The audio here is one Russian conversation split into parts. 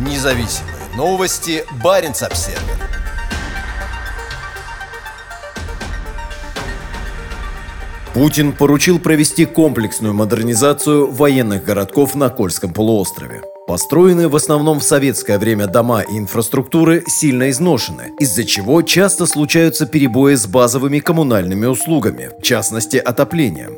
Независимые новости. Барин обсерва Путин поручил провести комплексную модернизацию военных городков на Кольском полуострове. Построенные в основном в советское время дома и инфраструктуры сильно изношены, из-за чего часто случаются перебои с базовыми коммунальными услугами, в частности отоплением.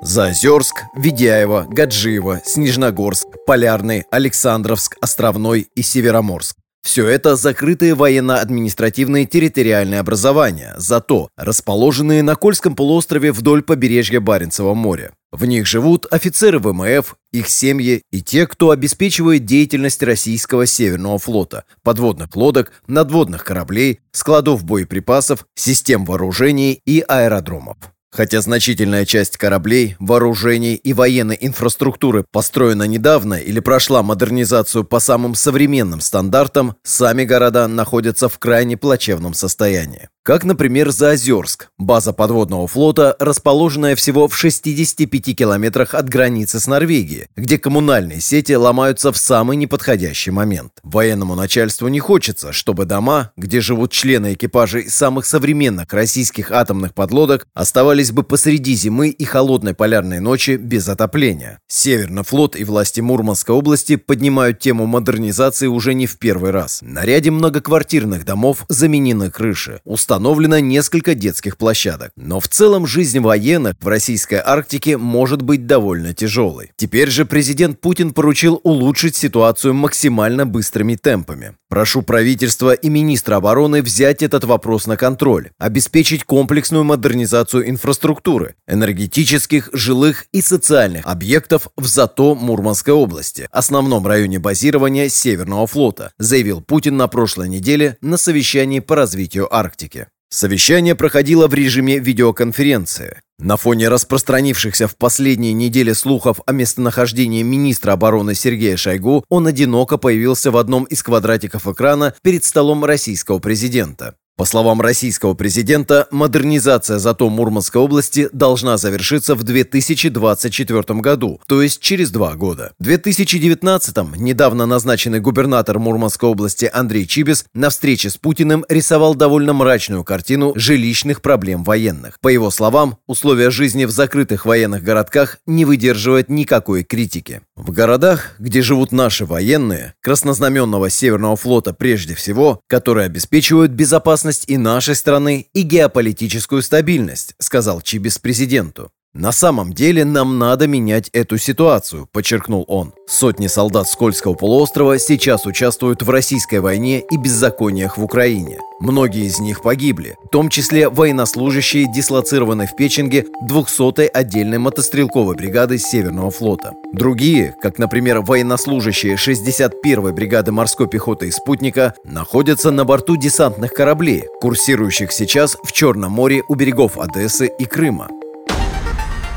Заозерск, Ведяево, Гаджиево, Снежногорск, Полярный, Александровск, Островной и Североморск. Все это закрытые военно-административные территориальные образования, зато расположенные на Кольском полуострове вдоль побережья Баренцева моря. В них живут офицеры ВМФ, их семьи и те, кто обеспечивает деятельность российского Северного флота, подводных лодок, надводных кораблей, складов боеприпасов, систем вооружений и аэродромов. Хотя значительная часть кораблей, вооружений и военной инфраструктуры построена недавно или прошла модернизацию по самым современным стандартам, сами города находятся в крайне плачевном состоянии. Как, например, Заозерск, база подводного флота, расположенная всего в 65 километрах от границы с Норвегией, где коммунальные сети ломаются в самый неподходящий момент. Военному начальству не хочется, чтобы дома, где живут члены экипажей самых современных российских атомных подлодок, оставались бы посреди зимы и холодной полярной ночи без отопления. Северный флот и власти Мурманской области поднимают тему модернизации уже не в первый раз. На ряде многоквартирных домов заменены крыши. Установлено несколько детских площадок. Но в целом жизнь военных в российской Арктике может быть довольно тяжелой. Теперь же президент Путин поручил улучшить ситуацию максимально быстрыми темпами. Прошу правительства и министра обороны взять этот вопрос на контроль, обеспечить комплексную модернизацию инфраструктуры, энергетических, жилых и социальных объектов в Зато Мурманской области, основном районе базирования Северного флота, заявил Путин на прошлой неделе на совещании по развитию Арктики. Совещание проходило в режиме видеоконференции. На фоне распространившихся в последние недели слухов о местонахождении министра обороны Сергея Шойгу, он одиноко появился в одном из квадратиков экрана перед столом российского президента. По словам российского президента, модернизация зато Мурманской области должна завершиться в 2024 году, то есть через два года. В 2019 недавно назначенный губернатор Мурманской области Андрей Чибис на встрече с Путиным рисовал довольно мрачную картину жилищных проблем военных. По его словам, условия жизни в закрытых военных городках не выдерживают никакой критики. В городах, где живут наши военные, краснознаменного Северного флота прежде всего, которые обеспечивают безопасность безопасность и нашей страны, и геополитическую стабильность, сказал Чибис президенту. «На самом деле нам надо менять эту ситуацию», – подчеркнул он. Сотни солдат Скользкого полуострова сейчас участвуют в российской войне и беззакониях в Украине. Многие из них погибли, в том числе военнослужащие, дислоцированные в Печенге 200-й отдельной мотострелковой бригады Северного флота. Другие, как, например, военнослужащие 61-й бригады морской пехоты и спутника, находятся на борту десантных кораблей, курсирующих сейчас в Черном море у берегов Одессы и Крыма.